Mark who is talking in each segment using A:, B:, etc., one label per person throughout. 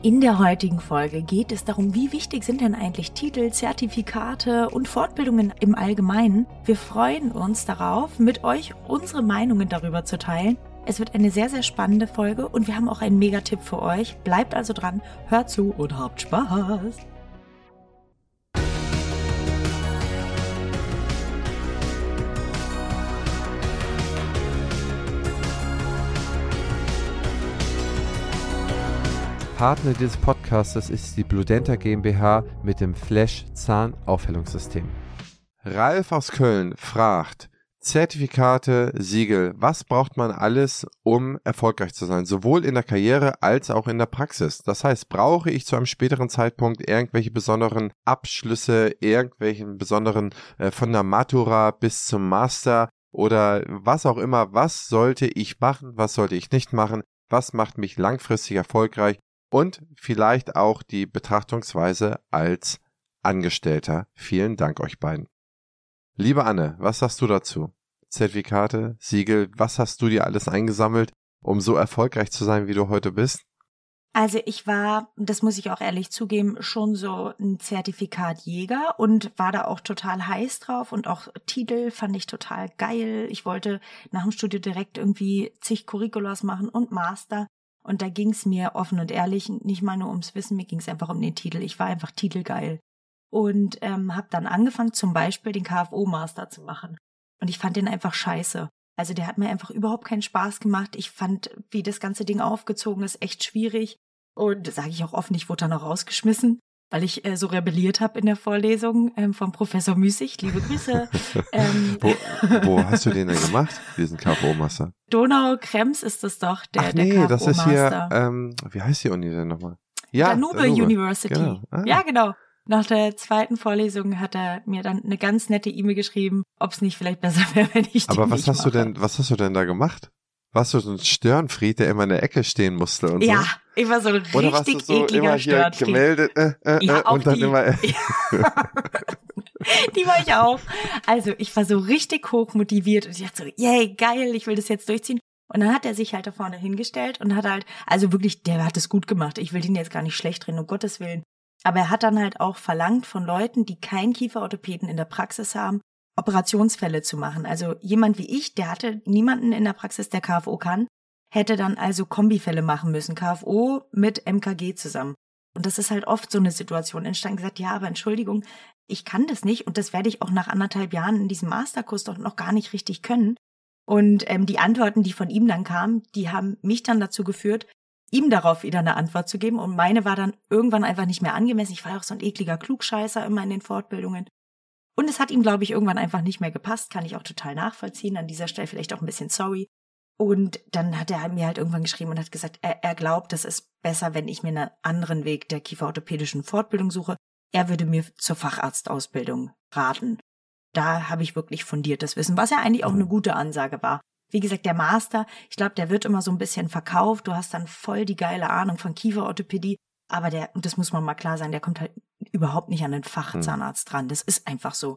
A: In der heutigen Folge geht es darum, wie wichtig sind denn eigentlich Titel, Zertifikate und Fortbildungen im Allgemeinen. Wir freuen uns darauf, mit euch unsere Meinungen darüber zu teilen. Es wird eine sehr, sehr spannende Folge und wir haben auch einen Megatipp für euch. Bleibt also dran, hört zu und habt Spaß.
B: Partner dieses Podcasts ist die Bludenta GmbH mit dem Flash Zahnaufhellungssystem. Ralf aus Köln fragt, Zertifikate, Siegel, was braucht man alles, um erfolgreich zu sein, sowohl in der Karriere als auch in der Praxis? Das heißt, brauche ich zu einem späteren Zeitpunkt irgendwelche besonderen Abschlüsse, irgendwelchen besonderen äh, von der Matura bis zum Master oder was auch immer, was sollte ich machen, was sollte ich nicht machen, was macht mich langfristig erfolgreich und vielleicht auch die Betrachtungsweise als Angestellter. Vielen Dank euch beiden. Liebe Anne, was sagst du dazu? Zertifikate, Siegel, was hast du dir alles eingesammelt, um so erfolgreich zu sein, wie du heute bist?
A: Also ich war, das muss ich auch ehrlich zugeben, schon so ein Zertifikatjäger und war da auch total heiß drauf und auch Titel fand ich total geil. Ich wollte nach dem Studio direkt irgendwie zig Curriculas machen und Master. Und da ging es mir offen und ehrlich nicht mal nur ums Wissen, mir ging es einfach um den Titel. Ich war einfach titelgeil. Und ähm, habe dann angefangen, zum Beispiel den KFO-Master zu machen. Und ich fand den einfach scheiße. Also der hat mir einfach überhaupt keinen Spaß gemacht. Ich fand, wie das ganze Ding aufgezogen ist, echt schwierig. Und sage ich auch offen, ich wurde dann auch rausgeschmissen weil ich äh, so rebelliert habe in der Vorlesung ähm, vom Professor Müßig. Liebe Grüße.
B: ähm, wo, wo hast du den denn gemacht, diesen KFO-Master?
A: Donau-Krems ist das doch, der,
B: Ach nee,
A: der
B: das ist hier, ähm, wie heißt die Uni denn nochmal?
A: Ja, Danube, Danube. University. Genau. Ah. Ja, genau. Nach der zweiten Vorlesung hat er mir dann eine ganz nette E-Mail geschrieben, ob es nicht vielleicht besser wäre, wenn ich
B: Aber was hast
A: mache.
B: du denn, was hast du denn da gemacht? Warst du so ein Störenfried, der immer in der Ecke stehen musste und
A: ja,
B: so?
A: Ich war so ein richtig warst du so ekliger
B: immer hier gemeldet äh, äh, ja, äh, und dann
A: die.
B: immer. Äh.
A: die war ich auch. Also ich war so richtig hoch motiviert und ich dachte so, yay, geil, ich will das jetzt durchziehen. Und dann hat er sich halt da vorne hingestellt und hat halt, also wirklich, der hat es gut gemacht. Ich will den jetzt gar nicht schlecht reden, um Gottes Willen. Aber er hat dann halt auch verlangt von Leuten, die keinen Kieferorthopäden in der Praxis haben, Operationsfälle zu machen. Also jemand wie ich, der hatte niemanden in der Praxis, der KFO kann, hätte dann also Kombifälle machen müssen, KFO mit MKG zusammen. Und das ist halt oft so eine Situation entstanden, gesagt, ja, aber Entschuldigung, ich kann das nicht und das werde ich auch nach anderthalb Jahren in diesem Masterkurs doch noch gar nicht richtig können. Und ähm, die Antworten, die von ihm dann kamen, die haben mich dann dazu geführt, ihm darauf wieder eine Antwort zu geben. Und meine war dann irgendwann einfach nicht mehr angemessen. Ich war auch so ein ekliger Klugscheißer immer in den Fortbildungen. Und es hat ihm, glaube ich, irgendwann einfach nicht mehr gepasst, kann ich auch total nachvollziehen. An dieser Stelle vielleicht auch ein bisschen sorry. Und dann hat er mir halt irgendwann geschrieben und hat gesagt, er, er glaubt, das ist besser, wenn ich mir einen anderen Weg der kieferorthopädischen Fortbildung suche. Er würde mir zur Facharztausbildung raten. Da habe ich wirklich fundiertes Wissen, was ja eigentlich auch eine gute Ansage war. Wie gesagt, der Master, ich glaube, der wird immer so ein bisschen verkauft. Du hast dann voll die geile Ahnung von Kieferorthopädie. Aber der, und das muss man mal klar sein, der kommt halt überhaupt nicht an den Fachzahnarzt dran. Das ist einfach so.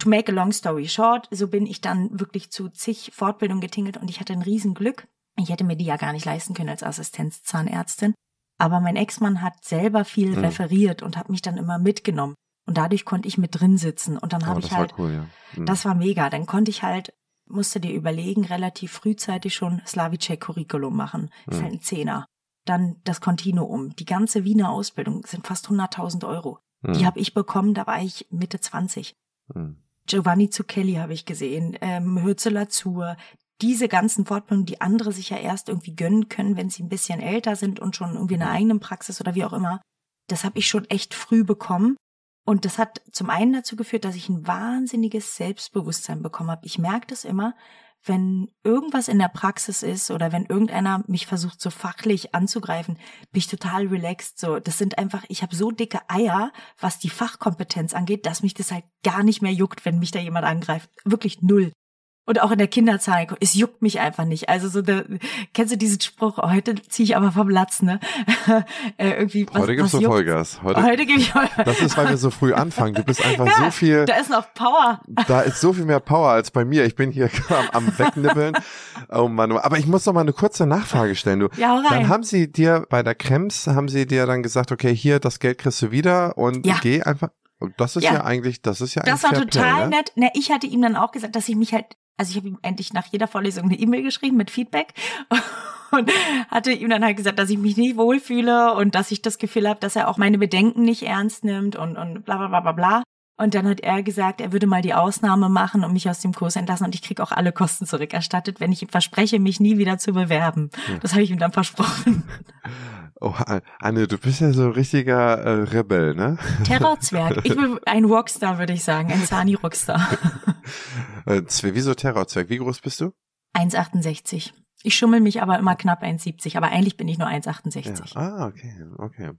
A: To make a long story short, so bin ich dann wirklich zu zig Fortbildungen getingelt und ich hatte ein Riesenglück. Ich hätte mir die ja gar nicht leisten können als Assistenzzahnärztin. Aber mein Ex-Mann hat selber viel mhm. referiert und hat mich dann immer mitgenommen. Und dadurch konnte ich mit drin sitzen. Und dann habe oh, ich halt, cool, ja. mhm. das war mega. Dann konnte ich halt, musste dir überlegen, relativ frühzeitig schon Slavicek Curriculum machen. Das ist mhm. halt ein Zehner dann das Kontinuum. Die ganze Wiener Ausbildung sind fast 100.000 Euro. Mhm. Die habe ich bekommen, da war ich Mitte 20. Mhm. Giovanni Zucchelli habe ich gesehen, ähm, Hürzeler Zur, diese ganzen Fortbildungen, die andere sich ja erst irgendwie gönnen können, wenn sie ein bisschen älter sind und schon irgendwie eine eigene Praxis oder wie auch immer. Das habe ich schon echt früh bekommen. Und das hat zum einen dazu geführt, dass ich ein wahnsinniges Selbstbewusstsein bekommen habe. Ich merke das immer, wenn irgendwas in der Praxis ist oder wenn irgendeiner mich versucht so fachlich anzugreifen, bin ich total relaxed. So, das sind einfach, ich habe so dicke Eier, was die Fachkompetenz angeht, dass mich das halt gar nicht mehr juckt, wenn mich da jemand angreift. Wirklich null. Und auch in der Kinderzahl, es juckt mich einfach nicht. Also so, der, kennst du diesen Spruch, heute ziehe ich aber vom Latz, ne?
B: äh, irgendwie, was, heute gibst du Vollgas. Heute, heute gebe ich Vollgas. Das ist, weil wir so früh anfangen. Du bist einfach ja, so viel.
A: Da ist noch Power.
B: Da ist so viel mehr Power als bei mir. Ich bin hier am, am Wegnibbeln. Oh Mann. Aber ich muss noch mal eine kurze Nachfrage stellen. Du, ja, rein. Dann haben sie dir bei der Krems, haben sie dir dann gesagt, okay, hier, das Geld kriegst du wieder und ja. geh einfach. Das ist ja. ja. eigentlich, das ist ja
A: Das war total Play, nett. Ne, ich hatte ihm dann auch gesagt, dass ich mich halt also ich habe ihm endlich nach jeder Vorlesung eine E-Mail geschrieben mit Feedback und hatte ihm dann halt gesagt, dass ich mich nicht wohlfühle und dass ich das Gefühl habe, dass er auch meine Bedenken nicht ernst nimmt und, und bla bla bla bla bla. Und dann hat er gesagt, er würde mal die Ausnahme machen und mich aus dem Kurs entlassen und ich krieg auch alle Kosten zurückerstattet, wenn ich ihm verspreche, mich nie wieder zu bewerben. Hm. Das habe ich ihm dann versprochen.
B: Oh, Anne, du bist ja so ein richtiger äh, Rebell, ne?
A: Terrorzwerg. Ich bin ein Rockstar, würde ich sagen, ein Zani-Rockstar.
B: Äh, wieso Terrorzwerg? Wie groß bist du?
A: 1,68. Ich schummel mich aber immer knapp 1,70, aber eigentlich bin ich nur 1,68.
B: Ja. Ah, okay, okay.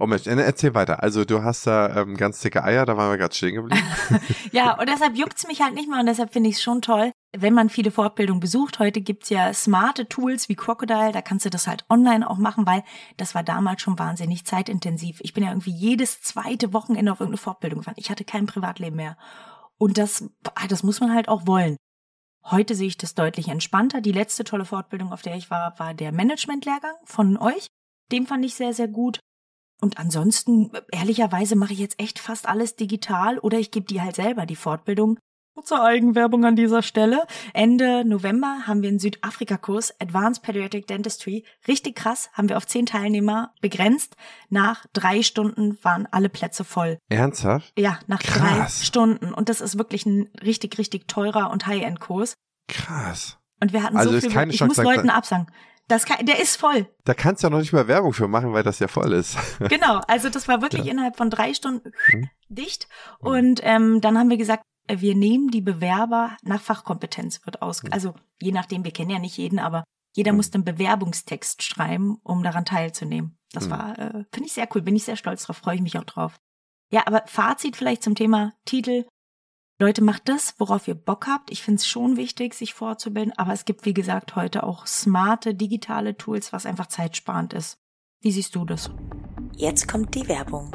B: Oh Mensch, erzähl weiter. Also du hast da ähm, ganz dicke Eier, da waren wir gerade stehen geblieben.
A: ja, und deshalb juckt's mich halt nicht mehr und deshalb finde ich es schon toll, wenn man viele Fortbildungen besucht. Heute gibt's ja smarte Tools wie Crocodile, da kannst du das halt online auch machen, weil das war damals schon wahnsinnig zeitintensiv. Ich bin ja irgendwie jedes zweite Wochenende auf irgendeine Fortbildung gefahren. Ich hatte kein Privatleben mehr. Und das, das muss man halt auch wollen. Heute sehe ich das deutlich entspannter. Die letzte tolle Fortbildung, auf der ich war, war der Managementlehrgang von euch. Den fand ich sehr, sehr gut. Und ansonsten, ehrlicherweise, mache ich jetzt echt fast alles digital oder ich gebe die halt selber die Fortbildung Kurze Eigenwerbung an dieser Stelle. Ende November haben wir einen Südafrika-Kurs Advanced Pediatric Dentistry. Richtig krass, haben wir auf zehn Teilnehmer begrenzt. Nach drei Stunden waren alle Plätze voll.
B: Ernsthaft?
A: Ja, nach krass. drei Stunden. Und das ist wirklich ein richtig, richtig teurer und High-End-Kurs.
B: Krass.
A: Und wir hatten also so viel, keine ich Chance, muss Leuten absagen. Das kann, der ist voll.
B: Da kannst du ja noch nicht mal Werbung für machen, weil das ja voll ist.
A: Genau, also das war wirklich ja. innerhalb von drei Stunden hm. dicht. Und ähm, dann haben wir gesagt, wir nehmen die Bewerber nach Fachkompetenz wird aus, also je nachdem, wir kennen ja nicht jeden, aber jeder mhm. muss einen Bewerbungstext schreiben, um daran teilzunehmen. Das mhm. war, äh, finde ich sehr cool, bin ich sehr stolz drauf, freue ich mich auch drauf. Ja, aber Fazit vielleicht zum Thema Titel. Leute, macht das, worauf ihr Bock habt. Ich finde es schon wichtig, sich vorzubilden, aber es gibt, wie gesagt, heute auch smarte digitale Tools, was einfach zeitsparend ist. Wie siehst du das? Jetzt kommt die Werbung.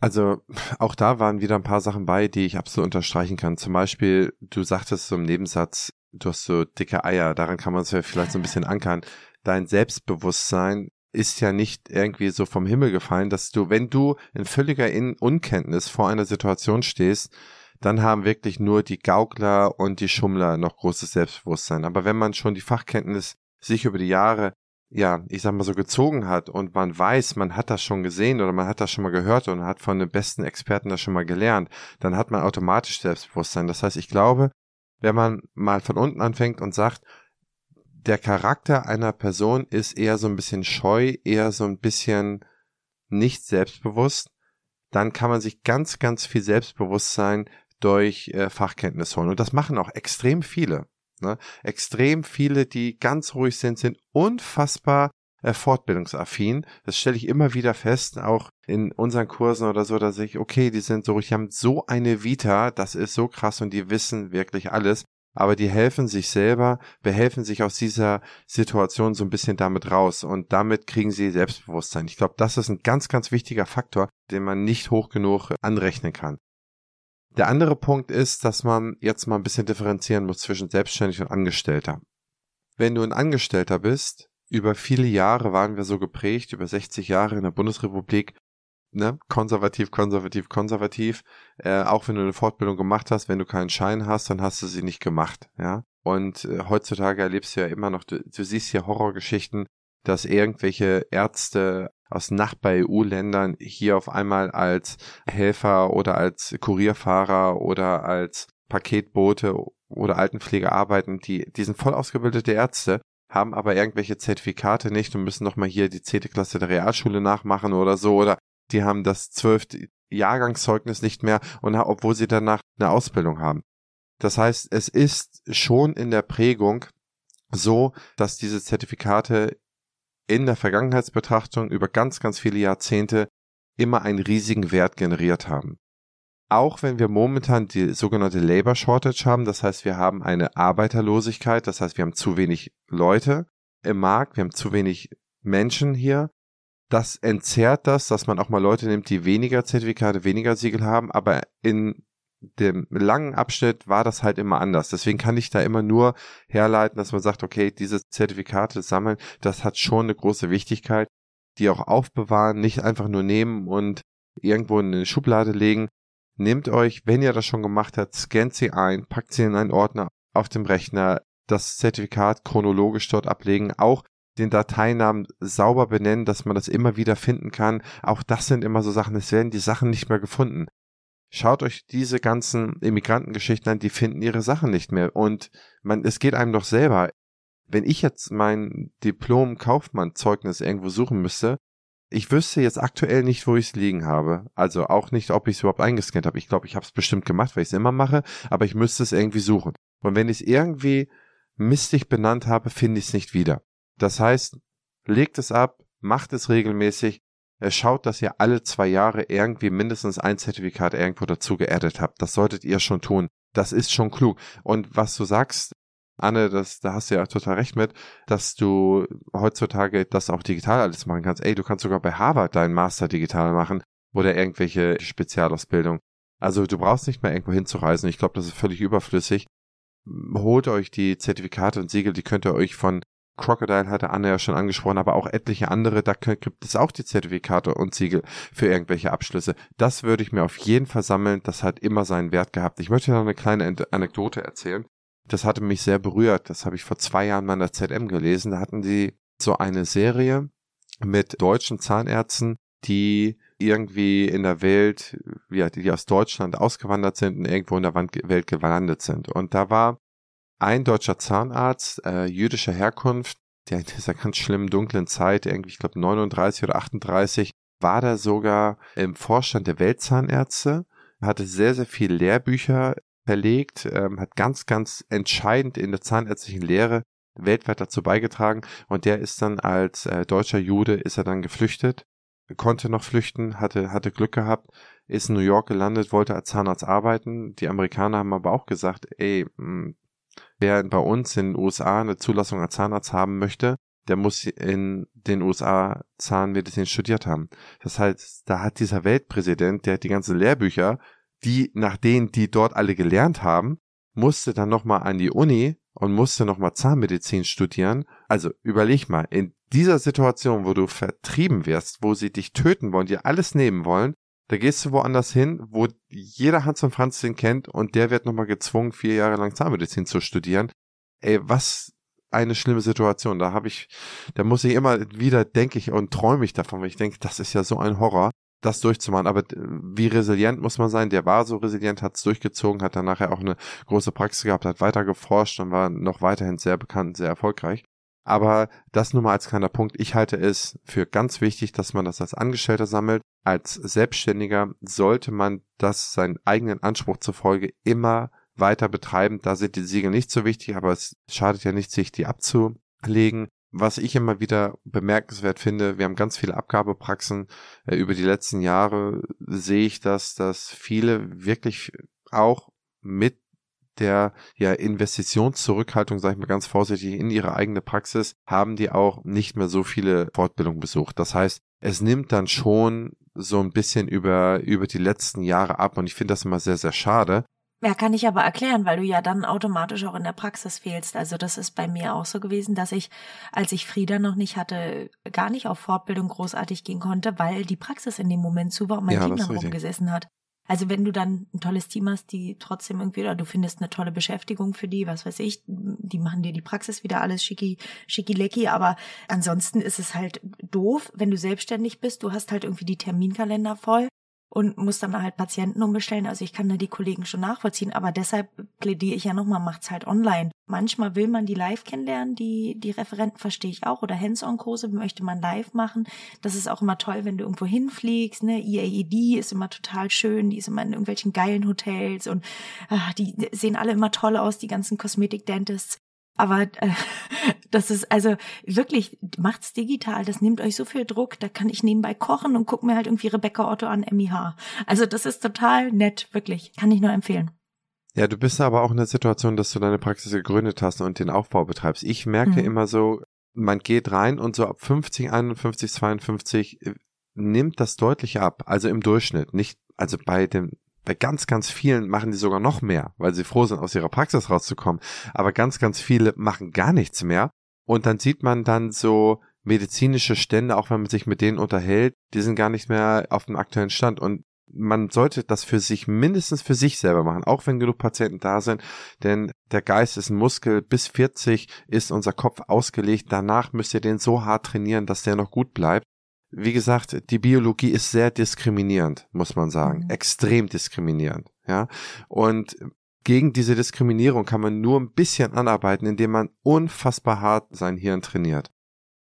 B: Also auch da waren wieder ein paar Sachen bei, die ich absolut unterstreichen kann. Zum Beispiel, du sagtest so im Nebensatz, du hast so dicke Eier, daran kann man es ja vielleicht so ein bisschen ankern. Dein Selbstbewusstsein ist ja nicht irgendwie so vom Himmel gefallen, dass du, wenn du in völliger in Unkenntnis vor einer Situation stehst, dann haben wirklich nur die Gaukler und die Schummler noch großes Selbstbewusstsein. Aber wenn man schon die Fachkenntnis sich über die Jahre ja, ich sag mal so gezogen hat und man weiß, man hat das schon gesehen oder man hat das schon mal gehört und hat von den besten Experten das schon mal gelernt, dann hat man automatisch Selbstbewusstsein. Das heißt, ich glaube, wenn man mal von unten anfängt und sagt, der Charakter einer Person ist eher so ein bisschen scheu, eher so ein bisschen nicht selbstbewusst, dann kann man sich ganz, ganz viel Selbstbewusstsein durch äh, Fachkenntnis holen. Und das machen auch extrem viele. Ne? Extrem viele, die ganz ruhig sind, sind unfassbar äh, fortbildungsaffin. Das stelle ich immer wieder fest, auch in unseren Kursen oder so, dass ich, okay, die sind so ruhig, die haben so eine Vita, das ist so krass und die wissen wirklich alles. Aber die helfen sich selber, behelfen sich aus dieser Situation so ein bisschen damit raus und damit kriegen sie Selbstbewusstsein. Ich glaube, das ist ein ganz, ganz wichtiger Faktor, den man nicht hoch genug anrechnen kann. Der andere Punkt ist, dass man jetzt mal ein bisschen differenzieren muss zwischen selbstständig und Angestellter. Wenn du ein Angestellter bist, über viele Jahre waren wir so geprägt, über 60 Jahre in der Bundesrepublik, ne, konservativ, konservativ, konservativ. Äh, auch wenn du eine Fortbildung gemacht hast, wenn du keinen Schein hast, dann hast du sie nicht gemacht, ja. Und äh, heutzutage erlebst du ja immer noch, du, du siehst hier Horrorgeschichten, dass irgendwelche Ärzte aus Nachbar-EU-Ländern hier auf einmal als Helfer oder als Kurierfahrer oder als Paketboote oder Altenpfleger arbeiten, die, die sind voll ausgebildete Ärzte, haben aber irgendwelche Zertifikate nicht und müssen nochmal hier die zehnte Klasse der Realschule nachmachen oder so oder die haben das zwölfte Jahrgangszeugnis nicht mehr und obwohl sie danach eine Ausbildung haben. Das heißt, es ist schon in der Prägung so, dass diese Zertifikate in der Vergangenheitsbetrachtung über ganz, ganz viele Jahrzehnte immer einen riesigen Wert generiert haben. Auch wenn wir momentan die sogenannte Labor Shortage haben, das heißt, wir haben eine Arbeiterlosigkeit, das heißt, wir haben zu wenig Leute im Markt, wir haben zu wenig Menschen hier. Das entzerrt das, dass man auch mal Leute nimmt, die weniger Zertifikate, weniger Siegel haben, aber in dem langen Abschnitt war das halt immer anders. Deswegen kann ich da immer nur herleiten, dass man sagt, okay, diese Zertifikate sammeln, das hat schon eine große Wichtigkeit, die auch aufbewahren, nicht einfach nur nehmen und irgendwo in eine Schublade legen. Nehmt euch, wenn ihr das schon gemacht habt, scannt sie ein, packt sie in einen Ordner auf dem Rechner, das Zertifikat chronologisch dort ablegen, auch den Dateinamen sauber benennen, dass man das immer wieder finden kann. Auch das sind immer so Sachen, es werden die Sachen nicht mehr gefunden. Schaut euch diese ganzen Immigrantengeschichten an, die finden ihre Sachen nicht mehr. Und man, es geht einem doch selber. Wenn ich jetzt mein Diplom-Kaufmann-Zeugnis irgendwo suchen müsste, ich wüsste jetzt aktuell nicht, wo ich es liegen habe. Also auch nicht, ob ich es überhaupt eingescannt habe. Ich glaube, ich habe es bestimmt gemacht, weil ich es immer mache, aber ich müsste es irgendwie suchen. Und wenn ich es irgendwie mistig benannt habe, finde ich es nicht wieder. Das heißt, legt es ab, macht es regelmäßig schaut, dass ihr alle zwei Jahre irgendwie mindestens ein Zertifikat irgendwo dazu geaddet habt. Das solltet ihr schon tun. Das ist schon klug. Und was du sagst, Anne, das, da hast du ja total recht mit, dass du heutzutage das auch digital alles machen kannst. Ey, du kannst sogar bei Harvard deinen Master digital machen oder irgendwelche Spezialausbildung. Also du brauchst nicht mehr irgendwo hinzureisen. Ich glaube, das ist völlig überflüssig. Holt euch die Zertifikate und Siegel, die könnt ihr euch von Crocodile hatte Anne ja schon angesprochen, aber auch etliche andere, da gibt es auch die Zertifikate und Siegel für irgendwelche Abschlüsse. Das würde ich mir auf jeden Fall sammeln, das hat immer seinen Wert gehabt. Ich möchte noch eine kleine Anekdote erzählen. Das hatte mich sehr berührt. Das habe ich vor zwei Jahren mal in der ZM gelesen. Da hatten die so eine Serie mit deutschen Zahnärzten, die irgendwie in der Welt, ja, die aus Deutschland ausgewandert sind und irgendwo in der Welt gelandet sind. Und da war ein deutscher Zahnarzt äh, jüdischer Herkunft, der in dieser ganz schlimmen dunklen Zeit, irgendwie, ich glaube 39 oder 38, war da sogar im Vorstand der Weltzahnärzte, hatte sehr, sehr viele Lehrbücher verlegt, ähm, hat ganz, ganz entscheidend in der zahnärztlichen Lehre weltweit dazu beigetragen und der ist dann als äh, deutscher Jude ist er dann geflüchtet, konnte noch flüchten, hatte, hatte Glück gehabt, ist in New York gelandet, wollte als Zahnarzt arbeiten. Die Amerikaner haben aber auch gesagt, ey, hm, wer bei uns in den USA eine Zulassung als Zahnarzt haben möchte, der muss in den USA Zahnmedizin studiert haben. Das heißt, da hat dieser Weltpräsident, der hat die ganzen Lehrbücher, die nach denen, die dort alle gelernt haben, musste dann nochmal an die Uni und musste nochmal Zahnmedizin studieren. Also überleg mal, in dieser Situation, wo du vertrieben wirst, wo sie dich töten wollen, dir alles nehmen wollen, da gehst du woanders hin, wo jeder Hans und Franz den kennt und der wird nochmal gezwungen, vier Jahre lang Zahnmedizin zu studieren. Ey, was eine schlimme Situation. Da habe ich, da muss ich immer wieder denke ich und träume ich davon, weil ich denke, das ist ja so ein Horror, das durchzumachen. Aber wie resilient muss man sein? Der war so resilient, hat es durchgezogen, hat dann nachher auch eine große Praxis gehabt, hat weiter geforscht und war noch weiterhin sehr bekannt, sehr erfolgreich. Aber das nur mal als kleiner Punkt. Ich halte es für ganz wichtig, dass man das als Angestellter sammelt. Als Selbstständiger sollte man das seinen eigenen Anspruch zufolge immer weiter betreiben. Da sind die Siegel nicht so wichtig, aber es schadet ja nicht, sich die abzulegen. Was ich immer wieder bemerkenswert finde, wir haben ganz viele Abgabepraxen. Äh, über die letzten Jahre sehe ich das, dass viele wirklich auch mit der ja Investitionszurückhaltung, sage ich mal ganz vorsichtig, in ihre eigene Praxis, haben die auch nicht mehr so viele Fortbildungen besucht. Das heißt, es nimmt dann schon so ein bisschen über, über die letzten Jahre ab und ich finde das immer sehr, sehr schade.
A: Ja, kann ich aber erklären, weil du ja dann automatisch auch in der Praxis fehlst. Also das ist bei mir auch so gewesen, dass ich, als ich Frieda noch nicht hatte, gar nicht auf Fortbildung großartig gehen konnte, weil die Praxis in dem Moment zu war und mein ja, Team dann rumgesessen hat. Also wenn du dann ein tolles Team hast, die trotzdem irgendwie, oder du findest eine tolle Beschäftigung für die, was weiß ich, die machen dir die Praxis wieder alles schicki, schicki lecki, aber ansonsten ist es halt doof, wenn du selbstständig bist, du hast halt irgendwie die Terminkalender voll und muss dann halt Patienten umbestellen. Also ich kann da die Kollegen schon nachvollziehen, aber deshalb plädiere ich ja nochmal, macht's halt online. Manchmal will man die live kennenlernen, die, die Referenten verstehe ich auch, oder Hands-on-Kurse möchte man live machen. Das ist auch immer toll, wenn du irgendwo hinfliegst, ne, IAED ist immer total schön, die ist immer in irgendwelchen geilen Hotels und ach, die sehen alle immer toll aus, die ganzen Kosmetik-Dentists. Aber äh, das ist also wirklich, macht's digital, das nimmt euch so viel Druck, da kann ich nebenbei kochen und guck mir halt irgendwie Rebecca Otto an MIH. Also das ist total nett, wirklich. Kann ich nur empfehlen.
B: Ja, du bist aber auch in der Situation, dass du deine Praxis gegründet hast und den Aufbau betreibst. Ich merke mhm. immer so, man geht rein und so ab 50, 51, 52 nimmt das deutlich ab. Also im Durchschnitt. Nicht, also bei dem bei ganz, ganz vielen machen die sogar noch mehr, weil sie froh sind, aus ihrer Praxis rauszukommen. Aber ganz, ganz viele machen gar nichts mehr. Und dann sieht man dann so medizinische Stände, auch wenn man sich mit denen unterhält, die sind gar nicht mehr auf dem aktuellen Stand. Und man sollte das für sich mindestens für sich selber machen, auch wenn genug Patienten da sind, denn der Geist ist ein Muskel, bis 40 ist unser Kopf ausgelegt, danach müsst ihr den so hart trainieren, dass der noch gut bleibt wie gesagt, die Biologie ist sehr diskriminierend, muss man sagen. Mhm. Extrem diskriminierend, ja. Und gegen diese Diskriminierung kann man nur ein bisschen anarbeiten, indem man unfassbar hart sein Hirn trainiert.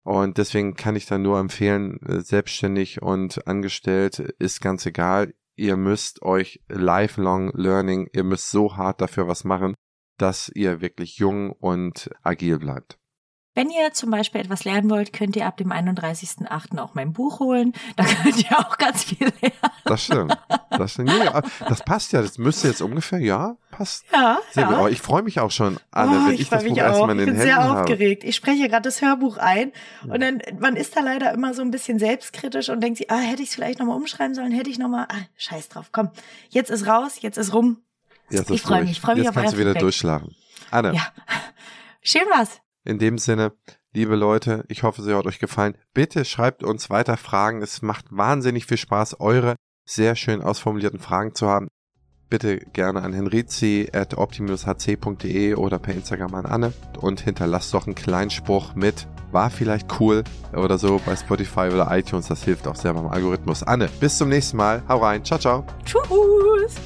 B: Und deswegen kann ich da nur empfehlen, äh, selbstständig und angestellt ist ganz egal. Ihr müsst euch lifelong learning, ihr müsst so hart dafür was machen, dass ihr wirklich jung und agil bleibt.
A: Wenn ihr zum Beispiel etwas lernen wollt, könnt ihr ab dem 31.08. auch mein Buch holen. Da könnt ihr auch ganz viel lernen.
B: Das stimmt. Das, stimmt. Nee, das passt ja. Das müsste jetzt ungefähr, ja, passt.
A: Ja,
B: Sehr
A: ja.
B: Gut. Aber ich freue mich auch schon, Anne, oh, wenn ich, ich das Buch erstmal in den Händen habe. Ich bin sehr aufgeregt.
A: Ich spreche gerade das Hörbuch ein und dann, man ist da leider immer so ein bisschen selbstkritisch und denkt sich, ah, hätte ich es vielleicht nochmal umschreiben sollen, hätte ich nochmal, ah, scheiß drauf, komm. Jetzt ist raus, jetzt ist rum.
B: Jetzt ich freue mich, ich freue mich jetzt auf Jetzt kannst du wieder Feedback. durchschlafen. Anne.
A: Ja. Schön was.
B: In dem Sinne, liebe Leute, ich hoffe, sie hat euch gefallen. Bitte schreibt uns weiter Fragen. Es macht wahnsinnig viel Spaß, eure sehr schön ausformulierten Fragen zu haben. Bitte gerne an henrizi at optim-hc.de oder per Instagram an Anne und hinterlasst doch einen kleinen Spruch mit war vielleicht cool oder so bei Spotify oder iTunes. Das hilft auch sehr beim Algorithmus. Anne, bis zum nächsten Mal. Hau rein. Ciao, ciao.
A: Tschüss.